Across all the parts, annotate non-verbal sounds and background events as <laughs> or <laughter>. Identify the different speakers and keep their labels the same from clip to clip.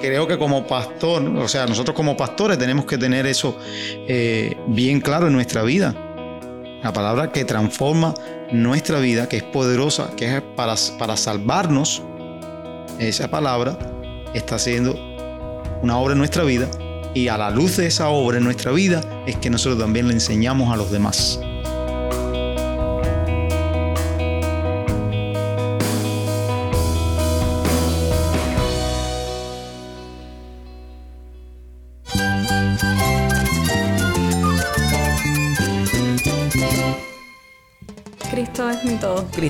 Speaker 1: Creo que como pastor, o sea, nosotros como pastores tenemos que tener eso eh, bien claro en nuestra vida. La palabra que transforma nuestra vida, que es poderosa, que es para, para salvarnos, esa palabra está haciendo una obra en nuestra vida y a la luz de esa obra en nuestra vida es que nosotros también le enseñamos a los demás.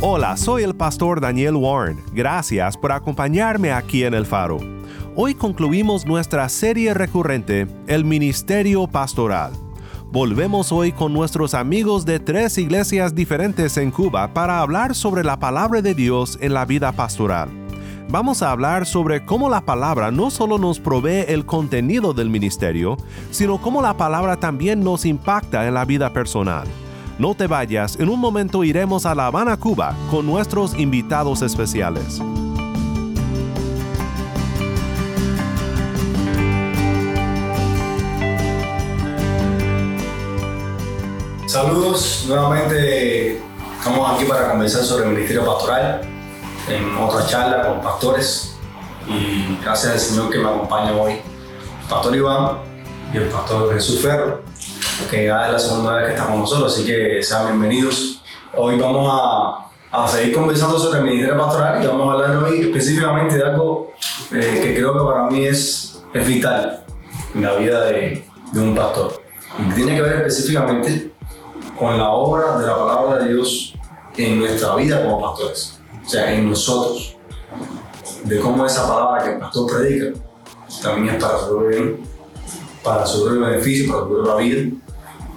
Speaker 2: Hola, soy el pastor Daniel Warren. Gracias por acompañarme aquí en El Faro. Hoy concluimos nuestra serie recurrente, El Ministerio Pastoral. Volvemos hoy con nuestros amigos de tres iglesias diferentes en Cuba para hablar sobre la palabra de Dios en la vida pastoral. Vamos a hablar sobre cómo la palabra no solo nos provee el contenido del ministerio, sino cómo la palabra también nos impacta en la vida personal. No te vayas, en un momento iremos a La Habana, Cuba, con nuestros invitados especiales.
Speaker 3: Saludos, nuevamente estamos aquí para conversar sobre el ministerio pastoral en otra charla con pastores y gracias al Señor que me acompaña hoy, pastor Iván y el pastor Jesús Ferro, que ya es la segunda vez que estamos nosotros, así que sean bienvenidos. Hoy vamos a, a seguir conversando sobre el ministerio pastoral y vamos a hablar hoy específicamente de algo eh, que creo que para mí es, es vital en la vida de, de un pastor. Y tiene que ver específicamente con la obra de la palabra de Dios en nuestra vida como pastores, o sea, en nosotros, de cómo esa palabra que el pastor predica también es para su bien, para su beneficio, para su propia vida,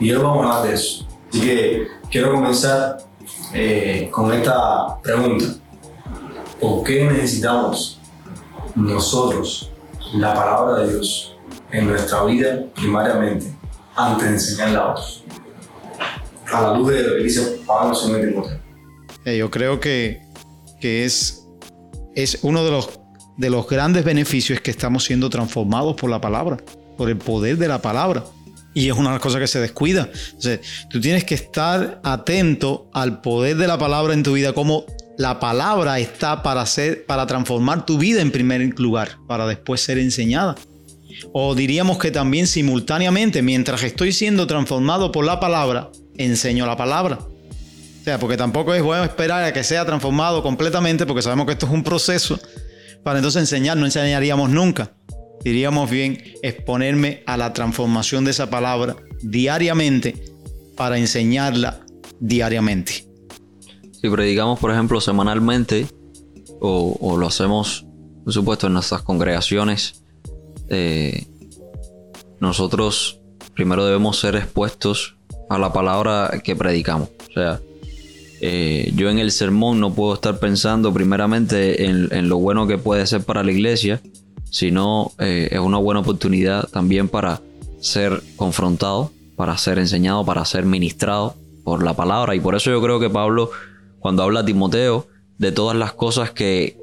Speaker 3: y hoy vamos a hablar de eso. Así que quiero comenzar eh, con esta pregunta. ¿Por qué necesitamos nosotros la palabra de Dios en nuestra vida primariamente antes de enseñarla a otros? a la luz de lo que dice Pablo en Timoteo.
Speaker 1: Eh, yo creo que, que es, es uno de los, de los grandes beneficios que estamos siendo transformados por la palabra, por el poder de la palabra. Y es una cosas que se descuida. Sea, tú tienes que estar atento al poder de la palabra en tu vida, como la palabra está para, hacer, para transformar tu vida en primer lugar, para después ser enseñada. O diríamos que también simultáneamente, mientras estoy siendo transformado por la palabra, enseño la palabra. O sea, porque tampoco es bueno esperar a que sea transformado completamente, porque sabemos que esto es un proceso. Para entonces enseñar, no enseñaríamos nunca. Diríamos bien exponerme a la transformación de esa palabra diariamente para enseñarla diariamente.
Speaker 4: Si predicamos, por ejemplo, semanalmente, o, lo hacemos, por supuesto, en nuestras congregaciones, eh, nosotros primero debemos ser expuestos a la palabra que predicamos. O sea, eh, yo en el sermón no puedo estar pensando primeramente en, lo bueno que puede ser para la iglesia, sino eh, es una buena oportunidad también para ser confrontado, para ser enseñado, para ser ministrado por la palabra. Y por eso yo creo que Pablo, cuando habla a Timoteo de todas las cosas que,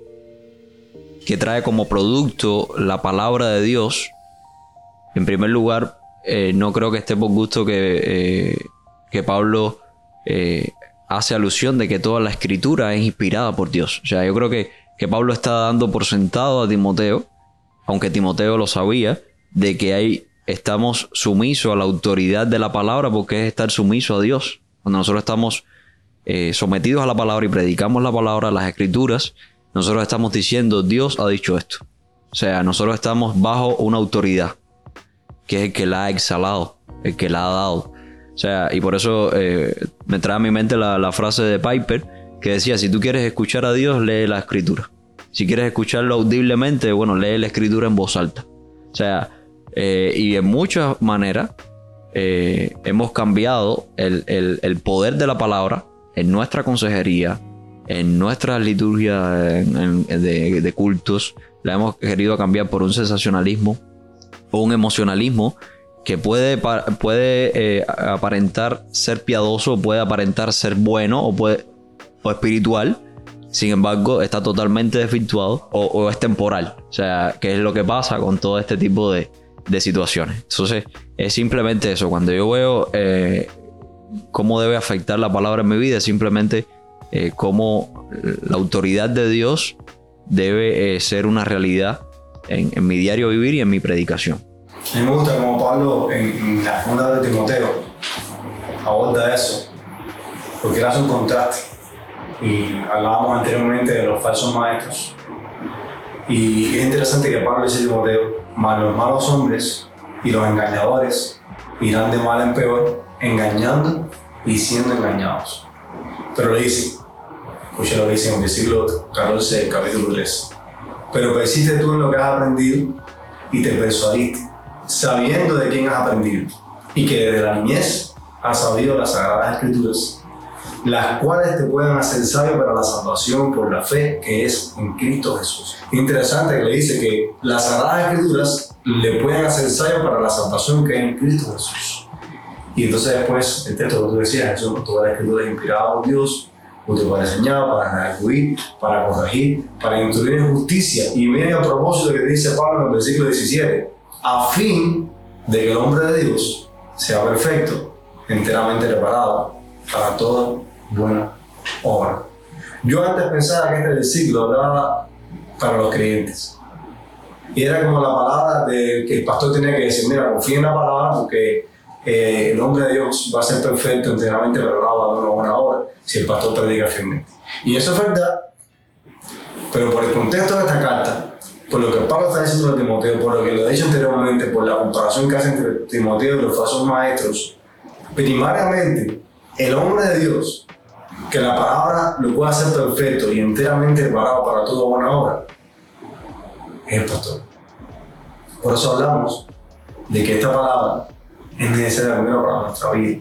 Speaker 4: que trae como producto la palabra de Dios, en primer lugar eh, no creo que esté por gusto que, eh, que Pablo hace alusión de que toda la escritura es inspirada por Dios. O sea, yo creo que, que Pablo está dando por sentado a Timoteo, aunque Timoteo lo sabía, de que ahí estamos sumisos a la autoridad de la palabra porque es estar sumiso a Dios. Cuando nosotros estamos sometidos a la palabra y predicamos la palabra, las escrituras, nosotros estamos diciendo, Dios ha dicho esto. O sea, nosotros estamos bajo una autoridad que es el que la ha exhalado, el que la ha dado. O sea, y por eso eh, me trae a mi mente la, frase de Piper que decía, si tú quieres escuchar a Dios, lee la escritura. Si quieres escucharlo audiblemente, bueno, lee la escritura en voz alta. O sea, eh, y en muchas maneras eh, hemos cambiado el, el- poder de la palabra en nuestra consejería, en nuestra liturgia en- en- de, de cultos. La hemos querido cambiar por un sensacionalismo o un emocionalismo que puede, puede eh, aparentar ser piadoso, puede aparentar ser bueno o, puede, o espiritual. Sin embargo, está totalmente desvirtuado o, es temporal. O sea, ¿qué es lo que pasa con todo este tipo de, de situaciones? Entonces, es simplemente eso. Cuando yo veo eh, cómo debe afectar la palabra en mi vida, es simplemente eh, cómo la autoridad de Dios debe eh, ser una realidad en, mi diario vivir y en mi predicación.
Speaker 3: A mí me gusta como Pablo en, en la segunda de Timoteo aborda eso, porque él hace un contraste. Y hablábamos anteriormente de los falsos maestros. Y es interesante que Pablo dice Timoteo, los malos hombres y los engañadores irán de mal en peor, engañando y siendo engañados. Pero le dice, escucha lo que dice en el versículo 14 del capítulo 3. Pero persiste tú en lo que has aprendido y te persuadiste, sabiendo de quién has aprendido, y que desde la niñez has sabido las sagradas escrituras, las cuales te pueden hacer sabio para la salvación por la fe que es en Cristo Jesús. Interesante que le dice que las sagradas escrituras le pueden hacer sabio para la salvación que es en Cristo Jesús. Y entonces después, el texto que tú decías, Jesús, toda la escritura es inspirada por Dios, útil para enseñar, para redarguir, para corregir, para instruir en justicia. Y miren a propósito que dice Pablo en el versículo 17, a fin de que el hombre de Dios sea perfecto, enteramente preparado para toda buena obra. Yo antes pensaba que este versículo hablaba para los creyentes. Y era como la palabra de que el pastor tenía que decir, mira, confía en la palabra porque eh, el hombre de Dios va a ser perfecto, enteramente preparado para una buena obra, si el pastor predica fielmente. Y eso es verdad, pero por el contexto de esta carta, por lo que Pablo está diciendo a Timoteo, por lo que lo he dicho anteriormente, por la comparación que hace entre Timoteo y los falsos maestros, primariamente el hombre de Dios, que la palabra lo puede hacer perfecto y enteramente preparado para toda buena obra, es el pastor. Por eso hablamos de que esta palabra es necesaria primero para nuestra vida,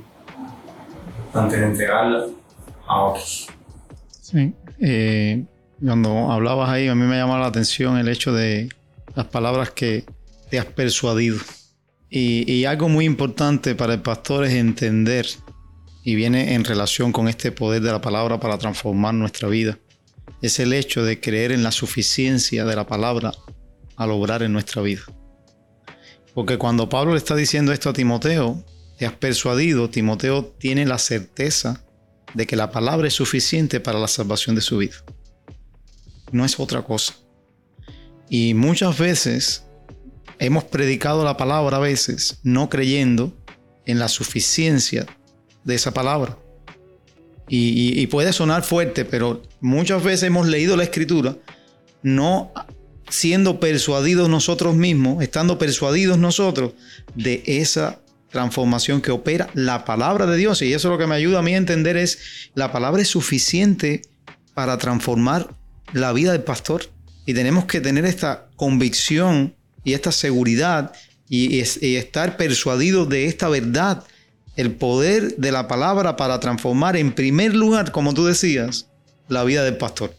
Speaker 3: antes de entregarla a otros.
Speaker 1: Sí. Eh, cuando hablabas ahí, a mí me llama la atención el hecho de las palabras que te has persuadido. Y, y algo muy importante para el pastor es entender, y viene en relación con este poder de la palabra para transformar nuestra vida, es el hecho de creer en la suficiencia de la palabra al obrar en nuestra vida. Porque cuando Pablo le está diciendo esto a Timoteo, te has persuadido, Timoteo tiene la certeza de que la palabra es suficiente para la salvación de su vida. No es otra cosa. Y muchas veces hemos predicado la palabra a veces no creyendo en la suficiencia de esa palabra. Y, puede sonar fuerte, pero muchas veces hemos leído la escritura no siendo persuadidos nosotros mismos, estando persuadidos nosotros de esa transformación que opera la palabra de Dios. Y eso lo que me ayuda a mí a entender es, la palabra es suficiente para transformar la vida del pastor. Y tenemos que tener esta convicción y esta seguridad y estar persuadidos de esta verdad, el poder de la palabra para transformar en primer lugar, como tú decías, la vida del pastor.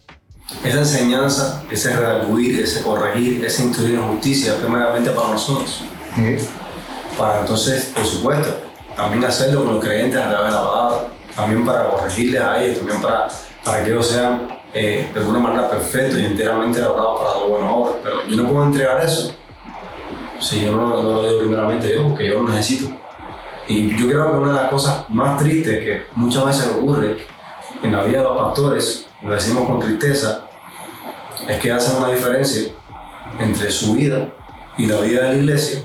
Speaker 3: Esa enseñanza, ese redarguir, ese corregir, ese instruir en justicia, primeramente para nosotros. Para entonces, por supuesto, también hacerlo con los creyentes a través de la palabra, también para corregirles a ellos, también para, para que ellos sean eh, de alguna manera perfectos y enteramente elaborados para la buena obra. Pero yo no puedo entregar eso si yo no, no lo digo primeramente yo, porque yo lo necesito. Y yo creo que una de las cosas más tristes que muchas veces ocurre en la vida de los pastores, lo decimos con tristeza, es que hacen una diferencia entre su vida y la vida de la iglesia,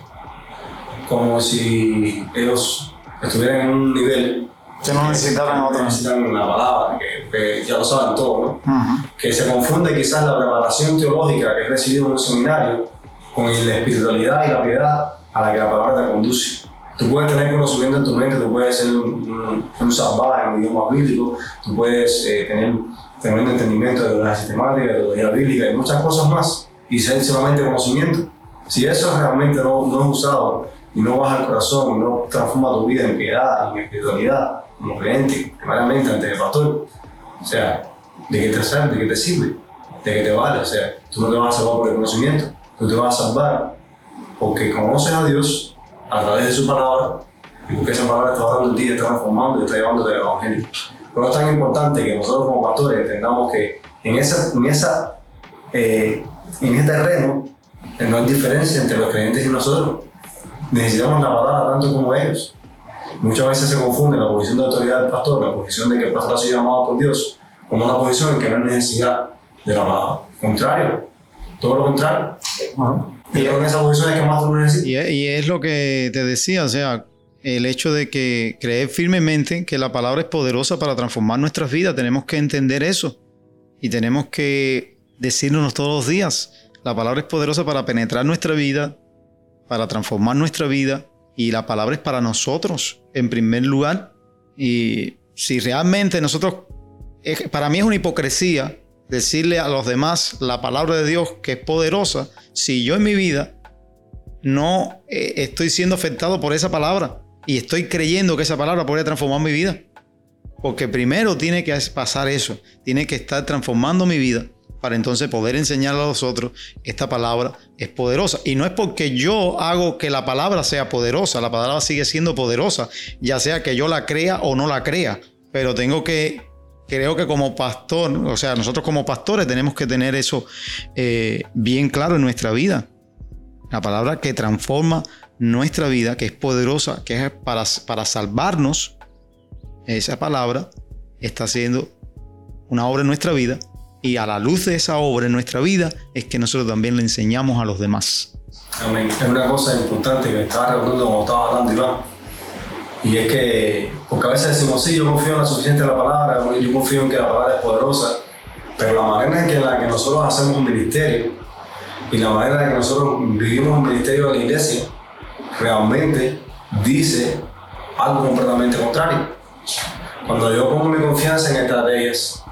Speaker 3: como si ellos estuvieran en un nivel
Speaker 1: Que no necesitaran otra.
Speaker 3: no necesitan la palabra, que, que ya lo saben todo, ¿no? Que se confunde quizás la preparación teológica que he recibido en un seminario con la espiritualidad y la piedad a la que la palabra te conduce. Tú puedes tener conocimiento en tu mente, tú puedes ser un, un, salvaje en un idioma bíblico, tú puedes eh, tener teniendo entendimiento de la sistemática, de la teología bíblica y muchas cosas más, y ser solamente conocimiento. Si eso realmente no, no es usado y no baja al corazón y no transforma tu vida en piedad, en espiritualidad, como creyente, primeramente ante el pastor, o sea, ¿de qué te sirve? ¿De qué te sirve? ¿De qué te vale? O sea, tú no te vas a salvar por el conocimiento, tú te vas a salvar porque conoces a Dios a través de su palabra y porque esa palabra está hablando en ti, está transformando y está llevándote al Evangelio. Pero es tan importante que nosotros como pastores entendamos que en, esa, en, esa, eh, en ese terreno eh, no hay diferencia entre los creyentes y nosotros. Necesitamos la palabra tanto como ellos. Muchas veces se confunde la posición de autoridad del pastor, la posición de que el pastor ha sido llamado por Dios, como una posición en que no hay necesidad de la palabra. Contrario, todo lo contrario. Y es
Speaker 1: lo que te decía, o sea, el hecho de que creer firmemente que la palabra es poderosa para transformar nuestras vidas, tenemos que entender eso. Y tenemos que decirnos todos los días, la palabra es poderosa para penetrar nuestra vida, para transformar nuestra vida, y la palabra es para nosotros, en primer lugar. Y si realmente nosotros, para mí es una hipocresía decirle a los demás la palabra de Dios que es poderosa, si yo en mi vida no eh, estoy siendo afectado por esa palabra y estoy creyendo que esa palabra puede transformar mi vida. Porque primero tiene que pasar eso, tiene que estar transformando mi vida para entonces poder enseñar a los otros esta palabra es poderosa. Y no es porque yo hago que la palabra sea poderosa, la palabra sigue siendo poderosa, ya sea que yo la crea o no la crea, pero tengo que, creo que como pastor, o sea, nosotros como pastores tenemos que tener eso eh, bien claro en nuestra vida. La palabra que transforma nuestra vida, que es poderosa, que es para, para salvarnos, esa palabra está haciendo una obra en nuestra vida y a la luz de esa obra en nuestra vida es que nosotros también le enseñamos a los demás.
Speaker 3: Es una cosa importante que me estaba recordando como estaba hablando Iván. Y es que, porque a veces decimos, sí, yo confío en la suficiente la palabra, yo confío en que la palabra es poderosa, pero la manera en que, la que nosotros hacemos un ministerio y la manera en que nosotros vivimos un ministerio de la iglesia realmente dice algo completamente contrario. Cuando yo pongo mi confianza en estrategias,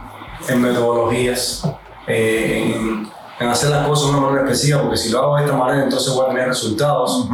Speaker 3: en metodologías, eh, en, en hacer las cosas de una manera específica, porque si lo hago de esta manera entonces voy a tener resultados,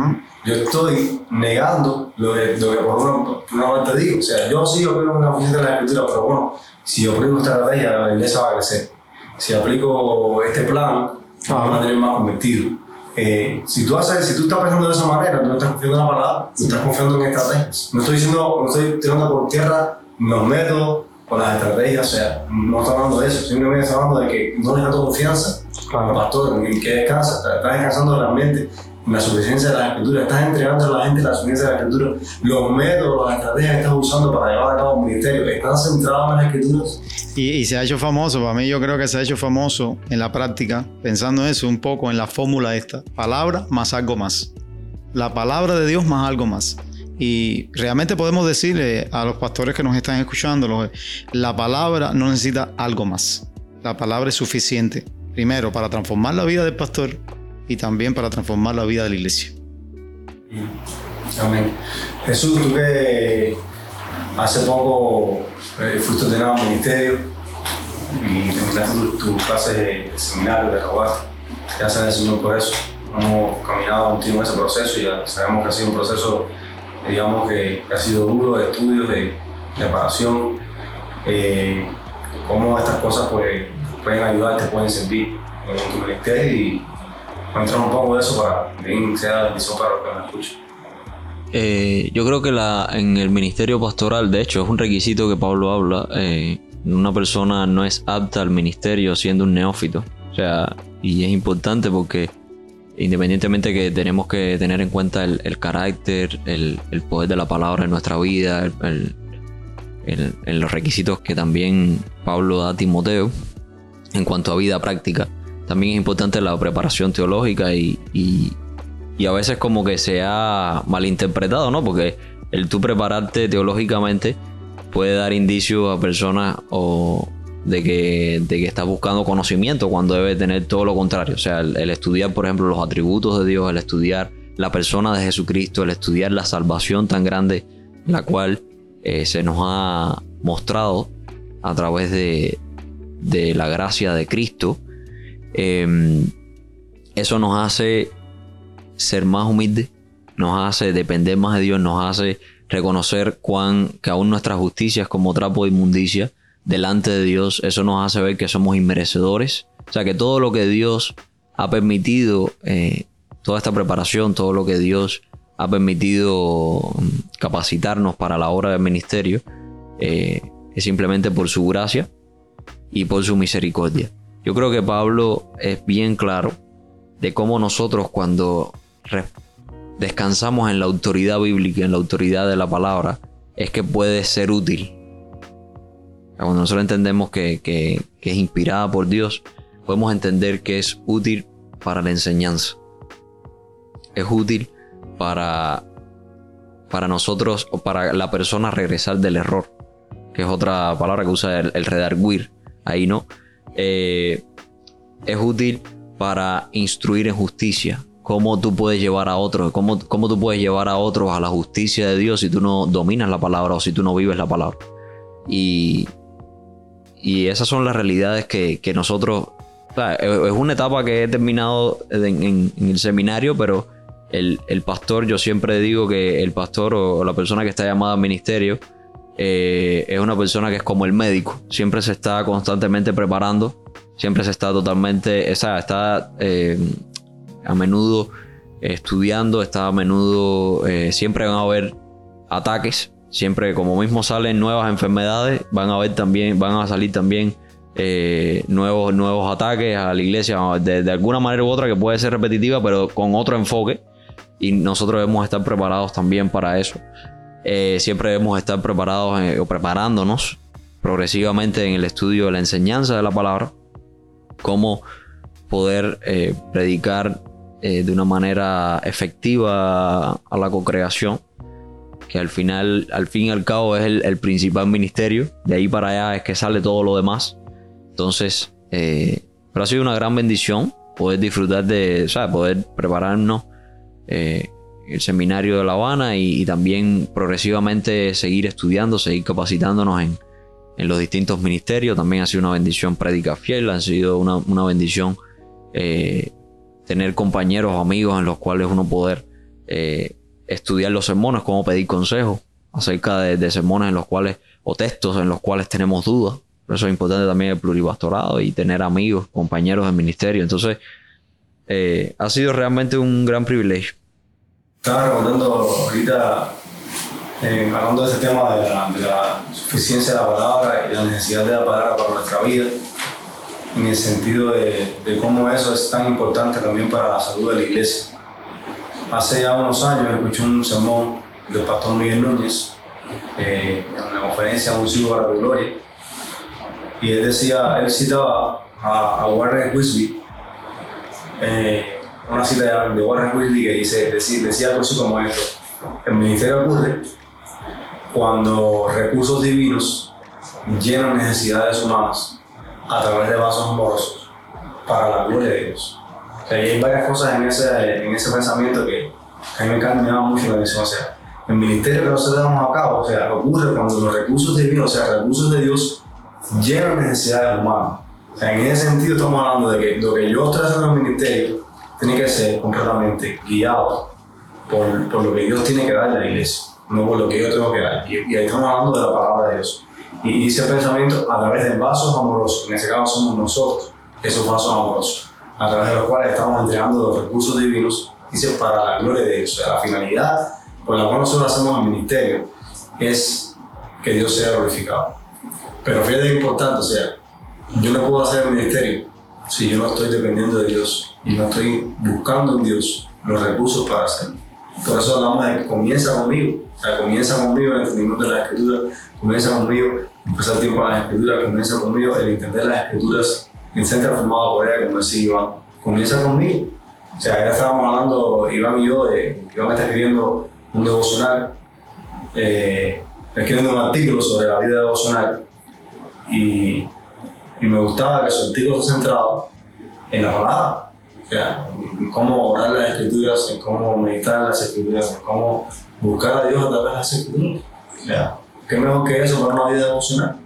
Speaker 3: yo estoy negando lo que, lo que por, una, por una parte digo. O sea, yo sí opino la función de la escritura, pero bueno, si yo aplico esta estrategia, la iglesia va a crecer. Si aplico este plan, vamos a tener más convertidos. Eh, si, tú haces, si tú estás pensando de esa manera, tú no estás confiando en la palabra, tú estás confiando en estrategias. No estoy diciendo, no estoy tirando por tierra los métodos o las estrategias, o sea, no estoy hablando de eso, simplemente estoy hablando de que no le das tu confianza al pastor, en que descansa, estás descansando realmente en la suficiencia de la escritura, estás entregando a la gente la suficiencia de la escritura, los métodos, las estrategias que estás usando para llevar a cabo un ministerio, están centrados en las escrituras.
Speaker 1: Y, y se ha hecho famoso, para mí yo creo que se ha hecho famoso en la práctica, pensando eso un poco en la fórmula esta, palabra más algo más. La palabra de Dios más algo más. Y realmente podemos decirle a los pastores que nos están escuchando, la palabra no necesita algo más. La palabra es suficiente, primero, para transformar la vida del pastor y también para transformar la vida de la iglesia.
Speaker 3: Amén. Jesús, tú que hace poco eh, fuiste ordenado al ministerio y terminaste tu, tu clase de seminario de Rabat, gracias al Señor por eso. Hemos caminado contigo en ese proceso y ya sabemos que ha sido un proceso, digamos, que, que ha sido duro de estudios, de preparación. Eh, cómo estas cosas pues, pueden ayudarte, pueden servir en tu ministerio y un poco de eso para que también sea para los que nos escuchan.
Speaker 4: Eh, yo creo que la, en el ministerio pastoral, de hecho, es un requisito que Pablo habla. eh, una persona no es apta al ministerio siendo un neófito. O sea, y es importante porque independientemente que tenemos que tener en cuenta el, carácter, el, poder de la palabra en nuestra vida, el, el- los requisitos que también Pablo da a Timoteo en cuanto a vida práctica, también es importante la preparación teológica y, y- a veces como que se ha malinterpretado, ¿no? Porque el tú prepararte teológicamente puede dar indicios a personas o de que, de que estás buscando conocimiento cuando debe tener todo lo contrario. O sea, el, el estudiar, por ejemplo, los atributos de Dios, el estudiar la persona de Jesucristo, el estudiar la salvación tan grande, la cual eh, se nos ha mostrado a través de, de la gracia de Cristo, eh, eso nos hace ser más humildes, nos hace depender más de Dios, nos hace reconocer cuán, que aún nuestra justicia es como trapo de inmundicia delante de Dios. Eso nos hace ver que somos inmerecedores. O sea, que todo lo que Dios ha permitido, eh, toda esta preparación, todo lo que Dios ha permitido mm, capacitarnos para la obra del ministerio, eh, es simplemente por su gracia y por su misericordia. Yo creo que Pablo es bien claro de cómo nosotros cuando descansamos en la autoridad bíblica, en la autoridad de la palabra, es que puede ser útil. Cuando nosotros entendemos que, es inspirada por Dios, podemos entender que es útil para la enseñanza. Es útil para, para nosotros o para la persona regresar del error, que es otra palabra que usa el, redarguir, ahí no. Eh, es útil para instruir en justicia, cómo tú puedes llevar a otros, cómo, cómo tú puedes llevar a otros a la justicia de Dios si tú no dominas la palabra o si tú no vives la palabra. Y, y esas son las realidades que, nosotros... es una etapa que he terminado en el seminario, pero el, pastor, yo siempre digo que el pastor o, la persona que está llamada al ministerio eh, es una persona que es como el médico, siempre se está constantemente preparando, siempre se está totalmente, o sea, está eh, a menudo estudiando, está a menudo, eh, siempre van a haber ataques, siempre como mismo salen nuevas enfermedades, van a haber también, van a salir también nuevos, nuevos ataques a la iglesia de, de, alguna manera u otra que puede ser repetitiva, pero con otro enfoque. Y nosotros debemos estar preparados también para eso. Eh, siempre debemos estar preparados eh, o preparándonos progresivamente en el estudio de la enseñanza de la palabra, cómo poder eh, predicar de una manera efectiva a la cocreación, que al final, al fin y al cabo es el, principal ministerio, de ahí para allá es que sale todo lo demás. Entonces, pero ha sido una gran bendición poder disfrutar de, sea, poder prepararnos eh, el seminario de La Habana y, también progresivamente seguir estudiando, seguir capacitándonos en, los distintos ministerios. También ha sido una bendición prédica fiel, ha sido una, bendición eh, tener compañeros amigos en los cuales uno poder eh, estudiar los sermones, cómo pedir consejos acerca de, de, sermones en los cuales, o textos en los cuales tenemos dudas. Por eso es importante también el pluripastorado y tener amigos, compañeros del ministerio. Entonces, eh, ha sido realmente un gran privilegio.
Speaker 3: Estaba recordando ahorita, eh, hablando de ese tema de la, suficiencia de la palabra y la necesidad de la palabra para nuestra vida, en el sentido de, cómo eso es tan importante también para la salud de la iglesia. Hace ya unos años escuché un sermón del pastor Miguel Núñez eh, en una conferencia Un siglo para la gloria y él decía, él citaba a, a Warren Wisby eh, una cita de Warren Wilby que dice, decía, algo así como esto. El ministerio ocurre cuando recursos divinos llenan necesidades humanas a través de vasos amorosos para la gloria de Dios. hay varias cosas en ese, en ese pensamiento que a mí me, llama mucho la atención. O sea, el ministerio que nosotros damos a cabo, o sea, ocurre cuando los recursos divinos, o sea, recursos de Dios, llenan necesidades humanas en ese sentido estamos hablando de que lo que yo estoy haciendo en el ministerio tiene que ser completamente guiado por, por, lo que Dios tiene que darle a la iglesia, no por lo que yo tengo que dar. Y, ahí estamos hablando de la palabra de Dios. Y, ese pensamiento a través de vasos amorosos, en ese caso somos nosotros, esos vasos amorosos, a través de los cuales estamos entregando los recursos divinos, dice, para la gloria de Dios. O sea, la finalidad por la cual nosotros hacemos el ministerio es que Dios sea glorificado. Pero fíjate que importante, o sea, yo no puedo hacer el ministerio si yo no estoy dependiendo de Dios y no estoy buscando en Dios los recursos para hacerlo. Por eso hablamos de que comienza conmigo, o sea, comienza conmigo el entendimiento de la escritura, comienza conmigo empezar tiempo a las escrituras, comienza conmigo el entender las escrituras en centro formado por ella, como decía Iván, comienza conmigo. O sea, ya estábamos hablando, Iván y yo, de Iván está escribiendo un devocional, eh, escribiendo un artículo sobre la vida devocional y y me gustaba que su artículo se centrado en la palabra, o sea, en cómo orar las escrituras, en cómo meditar las escrituras, en cómo buscar a Dios a través de las escrituras. O sea, ¿qué mejor que eso para una vida emocional?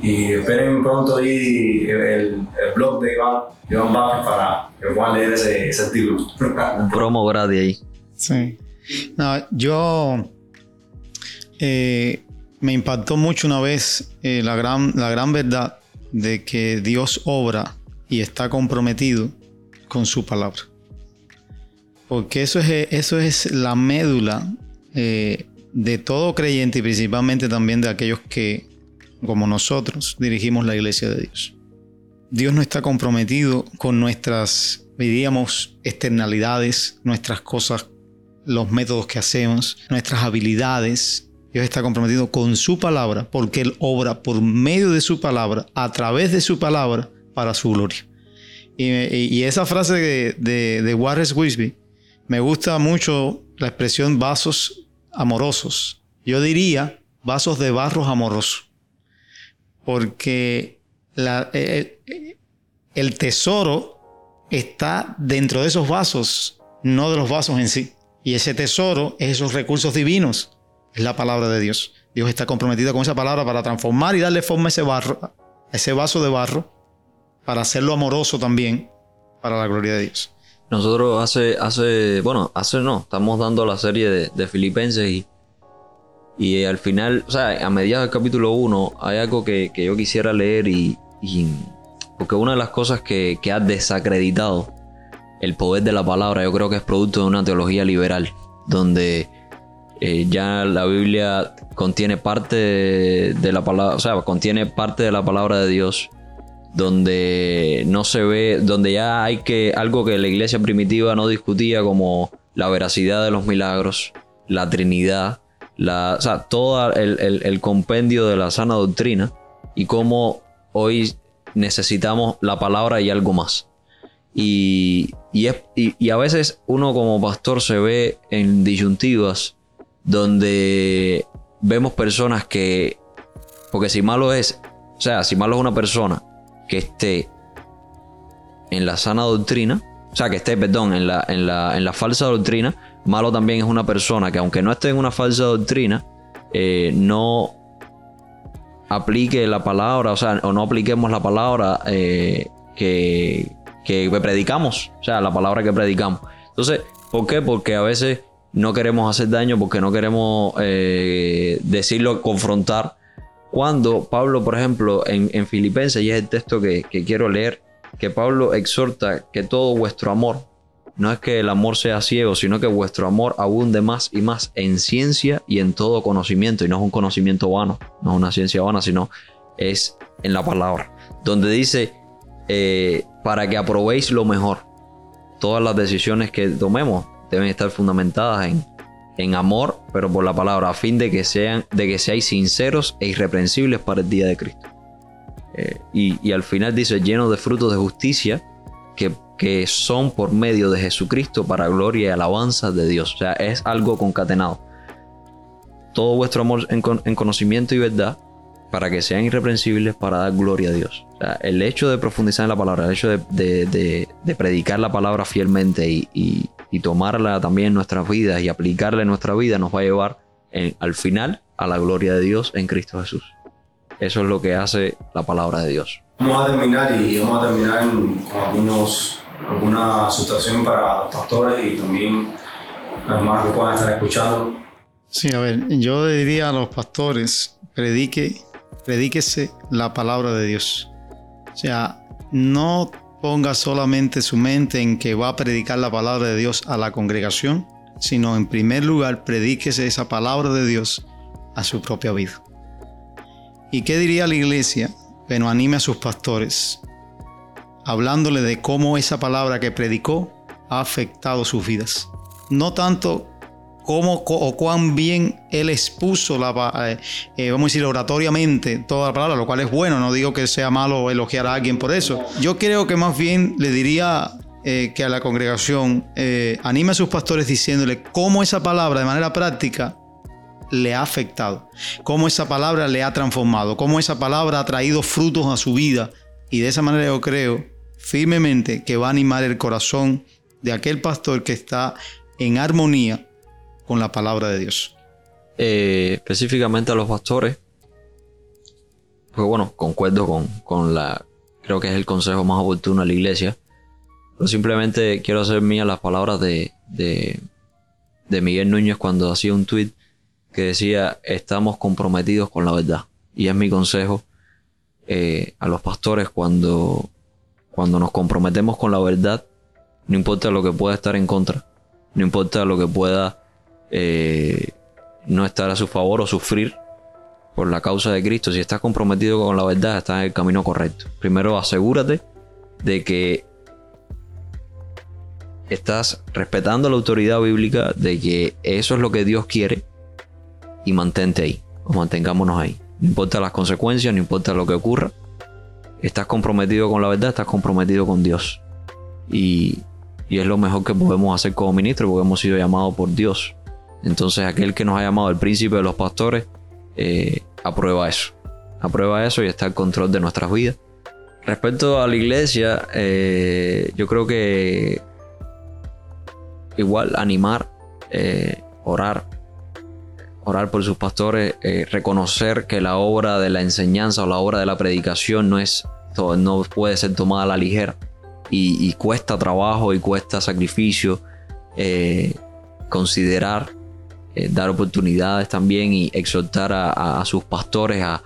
Speaker 3: Y esperen pronto ahí el, el blog de Iván, Iván Vázquez para que puedan leer ese, ese artículo.
Speaker 4: Un <laughs> promo gratis ahí.
Speaker 1: Sí. No, yo eh, me impactó mucho una vez eh, la, gran, la gran verdad de que Dios obra y está comprometido con su palabra. Porque eso es, eso es la médula eh, de todo creyente y principalmente también de aquellos que, como nosotros, dirigimos la iglesia de Dios. Dios no está comprometido con nuestras, diríamos, externalidades, nuestras cosas, los métodos que hacemos, nuestras habilidades. Dios está comprometido con su palabra porque Él obra por medio de su palabra, a través de su palabra, para su gloria. Y, esa frase de, de, de Wallace Wisby, me gusta mucho la expresión vasos amorosos. Yo diría vasos de barros amorosos. Porque la, eh, eh, el tesoro está dentro de esos vasos, no de los vasos en sí. Y ese tesoro es esos recursos divinos, es la palabra de Dios. Dios está comprometido con esa palabra para transformar y darle forma a ese barro, a ese vaso de barro, para hacerlo amoroso también, para la gloria de Dios.
Speaker 4: Nosotros hace, hace, bueno, hace no, estamos dando la serie de, Filipenses y, y al final, o sea, a mediados del capítulo 1 hay algo que, yo quisiera leer y, porque una de las cosas que, que ha desacreditado el poder de la palabra, yo creo que es producto de una teología liberal, donde eh, ya la Biblia contiene parte de la palabra, o sea, contiene parte de la palabra de Dios donde no se ve, donde ya hay que algo que la iglesia primitiva no discutía como la veracidad de los milagros, la Trinidad, la, o sea, todo el, compendio de la sana doctrina y cómo hoy necesitamos la palabra y algo más. Y, y, y, a veces uno como pastor se ve en disyuntivas donde vemos personas que, porque si malo es, o sea, si malo es una persona que esté en la sana doctrina, o sea, que esté, perdón, en la, en la, en la falsa doctrina, malo también es una persona que aunque no esté en una falsa doctrina, eh, no aplique la palabra, o sea, o no apliquemos la palabra eh, que, que predicamos, o sea, la palabra que predicamos. Entonces, ¿por qué? Porque a veces no queremos hacer daño, porque no queremos eh, decirlo, confrontar cuando Pablo, por ejemplo, en, Filipenses, y es el texto que, quiero leer, que Pablo exhorta que todo vuestro amor, no es que el amor sea ciego, sino que vuestro amor abunde más y más en ciencia y en todo conocimiento. Y no es un conocimiento vano, no es una ciencia vana, sino es en la palabra. Donde dice, eh, para que aprobéis lo mejor. Todas las decisiones que tomemos deben estar fundamentadas en en amor, pero por la palabra, a fin de que sean, de que seáis sinceros e irreprensibles para el día de Cristo. Eh, y, al final dice, lleno de frutos de justicia, que, que, son por medio de Jesucristo para gloria y alabanza de Dios. O sea, es algo concatenado. Todo vuestro amor en, conocimiento y verdad, para que sean irreprensibles para dar gloria a Dios. O sea, el hecho de profundizar en la palabra, el hecho de, predicar la palabra fielmente y, y tomarla también en nuestras vidas y aplicarla en nuestra vida nos va a llevar al final a la gloria de Dios en Cristo Jesús. Eso es lo que hace la palabra de Dios.
Speaker 3: Vamos a terminar y vamos a terminar con algunos, alguna situación para los pastores y también los hermanos que puedan estar escuchando.
Speaker 1: Sí, a ver, yo diría a los pastores, predique, predíquese la palabra de Dios. O sea, no ponga solamente su mente en que va a predicar la palabra de Dios a la congregación, sino en primer lugar predíquese esa palabra de Dios a su propia vida. ¿Y qué diría la iglesia? Bueno, anime a sus pastores, hablándole de cómo esa palabra que predicó ha afectado sus vidas. No tanto cómo o cuán bien él expuso la, eh, eh, vamos a decir, oratoriamente toda la palabra, lo cual es bueno, no digo que sea malo elogiar a alguien por eso. Yo creo que más bien le diría eh, que a la congregación anime a sus pastores diciéndole cómo esa palabra de manera práctica le ha afectado, cómo esa palabra le ha transformado, cómo esa palabra ha traído frutos a su vida. Y de esa manera yo creo firmemente que va a animar el corazón de aquel pastor que está en armonía con la palabra de Dios?
Speaker 4: Eh, específicamente a los pastores, pues bueno, concuerdo con, con la, creo que es el consejo más oportuno de la iglesia, pero simplemente quiero hacer mías las palabras de, de, Miguel Núñez cuando hacía un tweet que decía, estamos comprometidos con la verdad. Y es mi consejo eh, a los pastores cuando, cuando nos comprometemos con la verdad, no importa lo que pueda estar en contra, no importa lo que pueda eh, no estar a su favor o sufrir por la causa de Cristo, si estás comprometido con la verdad, estás en el camino correcto. Primero asegúrate de que estás respetando la autoridad bíblica, de que eso es lo que Dios quiere y mantente ahí, o mantengámonos ahí. No importa las consecuencias, no importa lo que ocurra. Estás comprometido con la verdad, estás comprometido con Dios. Y, es lo mejor que podemos hacer como ministro porque hemos sido llamados por Dios. Entonces aquel que nos ha llamado el príncipe de los pastores, eh, aprueba eso. Aprueba eso y está al control de nuestras vidas. Respecto a la iglesia, eh, yo creo que igual animar, eh, orar, orar por sus pastores, reconocer que la obra de la enseñanza o la obra de la predicación no es no puede ser tomada a la ligera y, cuesta trabajo y cuesta sacrificio considerar eh, dar oportunidades también y exhortar a, sus pastores a,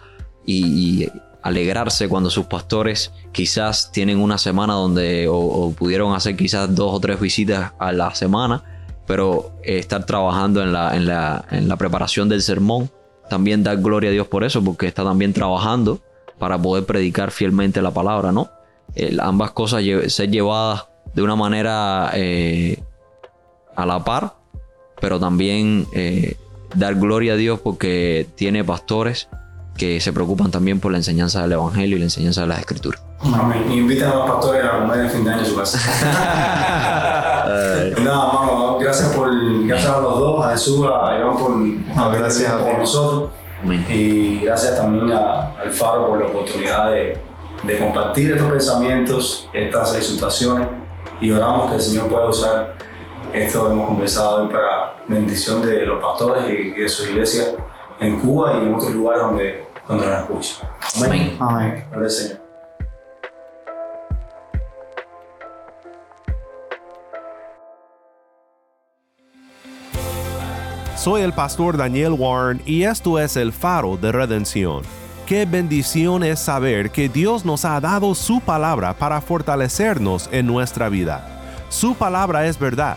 Speaker 4: y, alegrarse cuando sus pastores quizás tienen una semana donde o pudieron hacer quizás dos o tres visitas a la semana pero eh, estar trabajando en la, preparación del sermón, también dar gloria a Dios por eso, porque está también trabajando para poder predicar fielmente la palabra, ¿no? ambas cosas ser llevadas de una manera eh, a la par, pero también eh, dar gloria a Dios porque tiene pastores que se preocupan también por la enseñanza del Evangelio y la enseñanza de las Escrituras.
Speaker 3: Amén. Invitan a los pastores a comer el fin de año en su casa. <laughs> Nada, hermano, gracias, por, gracias a los dos, a Jesús, a Iván por, gracias por nosotros. Y gracias también a, al Faro por la oportunidad de, de compartir estos pensamientos, estas exhortaciones. Y oramos que el Señor pueda usar esto hemos conversado hoy para bendición de los pastores y de su iglesia en Cuba y en otros lugares donde, donde nos escuchan. Amén. Amén. Gracias, Señor.
Speaker 2: Soy el pastor Daniel Warren y esto es el faro de redención. Qué bendición es saber que Dios nos ha dado su palabra para fortalecernos en nuestra vida. Su palabra es verdad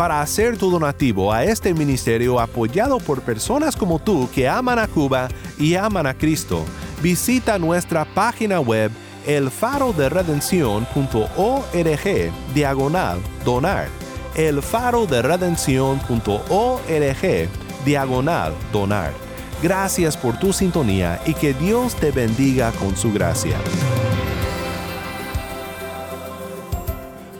Speaker 2: Para hacer tu donativo a este ministerio apoyado por personas como tú que aman a Cuba y aman a Cristo, visita nuestra página web el faro de redención.org diagonal donar. El faro de redención.org diagonal donar. Gracias por tu sintonía y que Dios te bendiga con su gracia.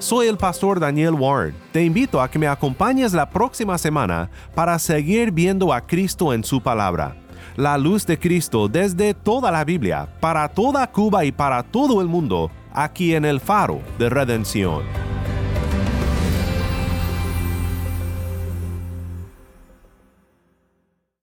Speaker 2: Soy el pastor Daniel Warren. Te invito a que me acompañes la próxima semana para seguir viendo a Cristo en su palabra la luz de Cristo desde toda la Biblia, para toda Cuba y para todo el mundo, aquí en el faro de redención.